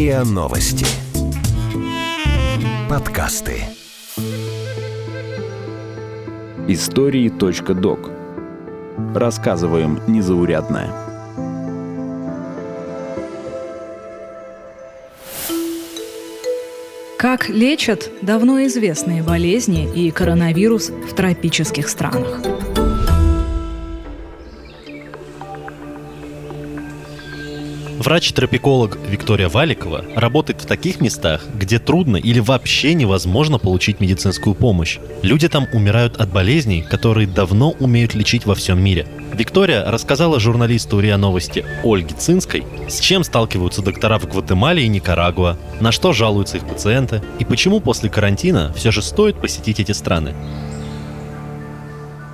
РИА Новости. Подкасты. Истории.док. Рассказываем незаурядное. Как лечат давно известные болезни и коронавирус в тропических странах. Врач-тропиколог Виктория Валикова работает в таких местах, где трудно или вообще невозможно получить медицинскую помощь. Люди там умирают от болезней, которые давно умеют лечить во всем мире. Виктория рассказала журналисту РИА Новости Ольге Цинской, с чем сталкиваются доктора в Гватемале и Никарагуа, на что жалуются их пациенты и почему после карантина все же стоит посетить эти страны.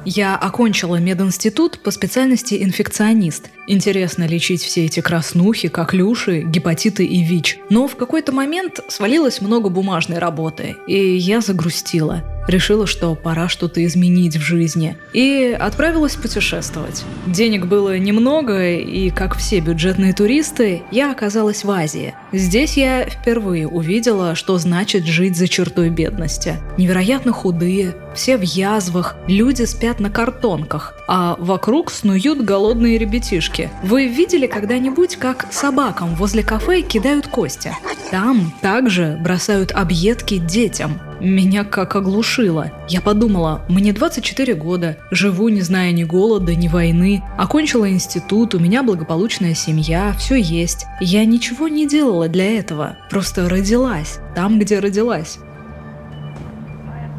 Я окончила мединститут по специальности инфекционист. Интересно лечить все эти краснухи, коклюши, гепатиты и ВИЧ. Но в какой-то момент свалилось много бумажной работы, и я загрустила. Решила, что пора что-то изменить в жизни. И отправилась путешествовать. Денег было немного, и, как все бюджетные туристы, я оказалась в Азии. Здесь я впервые увидела, что значит жить за чертой бедности. Невероятно худые, все в язвах, люди спят на картонках, а вокруг снуют голодные ребятишки. Вы видели когда-нибудь, как собакам возле кафе кидают кости? Там также бросают объедки детям. Меня как оглушило. Я подумала, мне 24 года, живу не зная ни голода, ни войны, окончила институт, у меня благополучная семья, все есть. Я ничего не делала для этого, просто родилась, там, где родилась.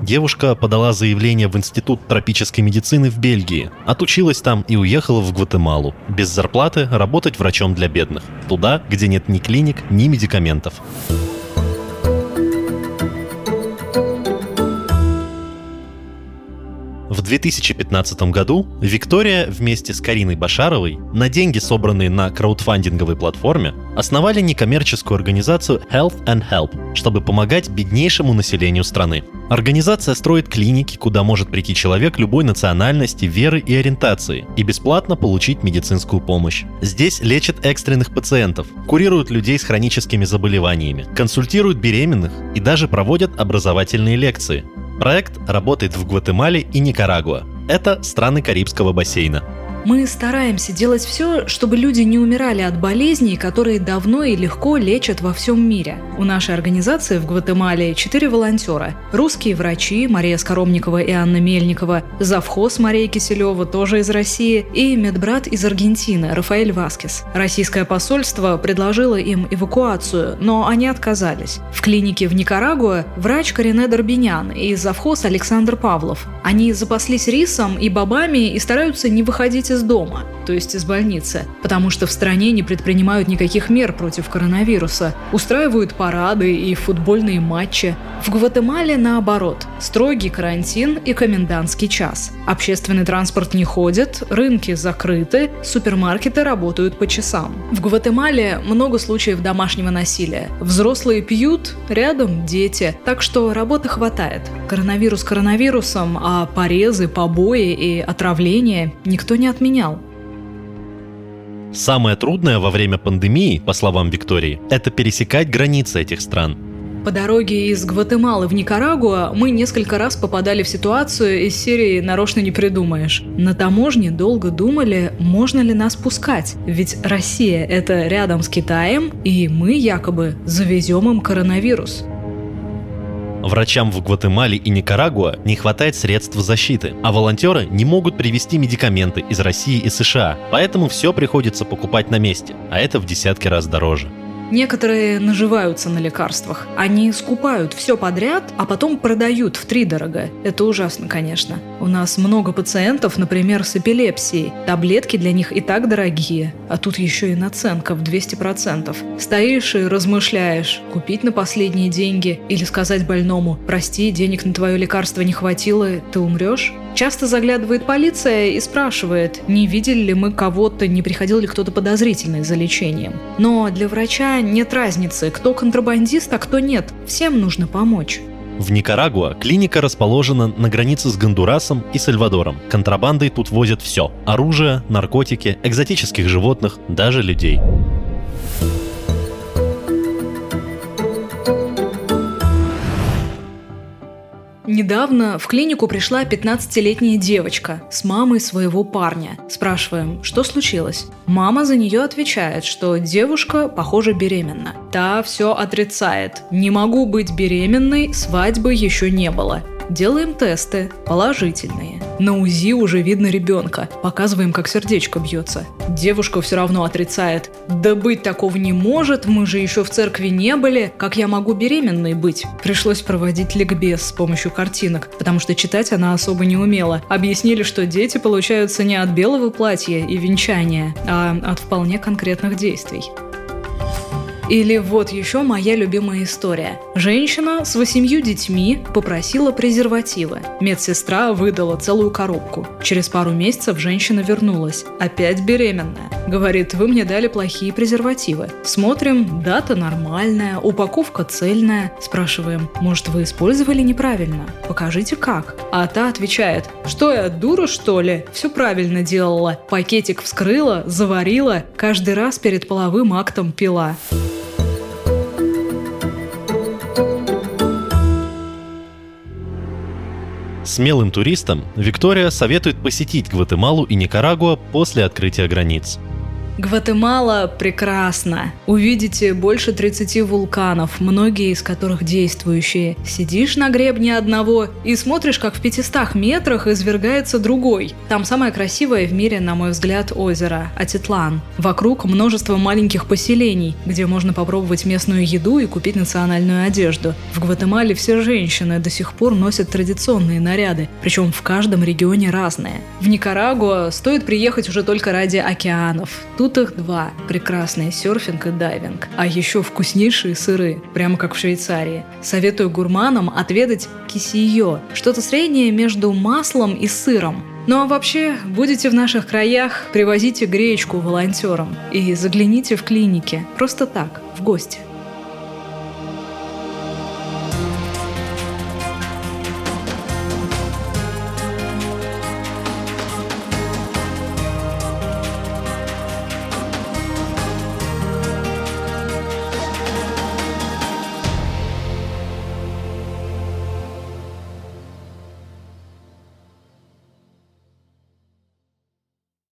Девушка подала заявление в Институт тропической медицины в Бельгии, отучилась там и уехала в Гватемалу. Без зарплаты работать врачом для бедных. Туда, где нет ни клиник, ни медикаментов. В 2015 году Виктория вместе с Кариной Башаровой на деньги, собранные на краудфандинговой платформе, основали некоммерческую организацию Health and Help, чтобы помогать беднейшему населению страны. Организация строит клиники, куда может прийти человек любой национальности, веры и ориентации и бесплатно получить медицинскую помощь. Здесь лечат экстренных пациентов, курируют людей с хроническими заболеваниями, консультируют беременных и даже проводят образовательные лекции. Проект работает в Гватемале и Никарагуа. Это страны Карибского бассейна. Мы стараемся делать все, чтобы люди не умирали от болезней, которые давно и легко лечат во всем мире. У нашей организации в Гватемале четыре волонтера. Русские врачи Мария Скоромникова и Анна Мельникова, завхоз Мария Киселева, тоже из России, и медбрат из Аргентины Рафаэль Васкес. Российское посольство предложило им эвакуацию, но они отказались. В клинике в Никарагуа врач Карине Дорбинян и завхоз Александр Павлов. Они запаслись рисом и бобами и стараются не выходить из из дома, то есть из больницы, потому что в стране не предпринимают никаких мер против коронавируса, устраивают парады и футбольные матчи. В Гватемале наоборот, строгий карантин и комендантский час. Общественный транспорт не ходит, рынки закрыты, супермаркеты работают по часам. В Гватемале много случаев домашнего насилия. Взрослые пьют, рядом дети, так что работы хватает. Коронавирус коронавирусом, а порезы, побои и отравления никто не отменял. Самое трудное во время пандемии, по словам Виктории, это пересекать границы этих стран. По дороге из Гватемалы в Никарагуа мы несколько раз попадали в ситуацию из серии «Нарочно не придумаешь». На таможне долго думали, можно ли нас пускать, ведь Россия – это рядом с Китаем, и мы якобы завезем им коронавирус. Врачам в Гватемале и Никарагуа не хватает средств защиты, а волонтеры не могут привезти медикаменты из России и США, поэтому все приходится покупать на месте, а это в десятки раз дороже. Некоторые наживаются на лекарствах. Они скупают все подряд, а потом продают в три дорого. Это ужасно, конечно. У нас много пациентов, например, с эпилепсией. Таблетки для них и так дорогие. А тут еще и наценка в 200%. Стоишь и размышляешь, купить на последние деньги или сказать больному «Прости, денег на твое лекарство не хватило, ты умрешь?» Часто заглядывает полиция и спрашивает, не видели ли мы кого-то, не приходил ли кто-то подозрительный за лечением. Но для врача нет разницы, кто контрабандист, а кто нет. Всем нужно помочь. В Никарагуа клиника расположена на границе с Гондурасом и Сальвадором. Контрабандой тут возят все – оружие, наркотики, экзотических животных, даже людей. Недавно в клинику пришла 15-летняя девочка с мамой своего парня. Спрашиваем, что случилось? Мама за нее отвечает, что девушка, похоже, беременна. Та все отрицает. Не могу быть беременной, свадьбы еще не было. Делаем тесты, положительные. На УЗИ уже видно ребенка. Показываем, как сердечко бьется. Девушка все равно отрицает. Да быть такого не может, мы же еще в церкви не были. Как я могу беременной быть? Пришлось проводить ликбез с помощью картинок, потому что читать она особо не умела. Объяснили, что дети получаются не от белого платья и венчания, а от вполне конкретных действий. Или вот еще моя любимая история. Женщина с восемью детьми попросила презервативы. Медсестра выдала целую коробку. Через пару месяцев женщина вернулась. Опять беременная. Говорит, вы мне дали плохие презервативы. Смотрим, дата нормальная, упаковка цельная. Спрашиваем, может вы использовали неправильно? Покажите как. А та отвечает, что я дура что ли? Все правильно делала. Пакетик вскрыла, заварила, каждый раз перед половым актом пила. Смелым туристам Виктория советует посетить Гватемалу и Никарагуа после открытия границ. Гватемала прекрасна. Увидите больше 30 вулканов, многие из которых действующие. Сидишь на гребне одного и смотришь, как в 500 метрах извергается другой. Там самое красивое в мире, на мой взгляд, озеро Атитлан. Вокруг множество маленьких поселений, где можно попробовать местную еду и купить национальную одежду. В Гватемале все женщины до сих пор носят традиционные наряды, причем в каждом регионе разные. В Никарагуа стоит приехать уже только ради океанов. Тут Тут их два. Прекрасные серфинг и дайвинг. А еще вкуснейшие сыры, прямо как в Швейцарии. Советую гурманам отведать кисиё. Что-то среднее между маслом и сыром. Ну а вообще, будете в наших краях, привозите гречку волонтерам и загляните в клиники. Просто так, в гости.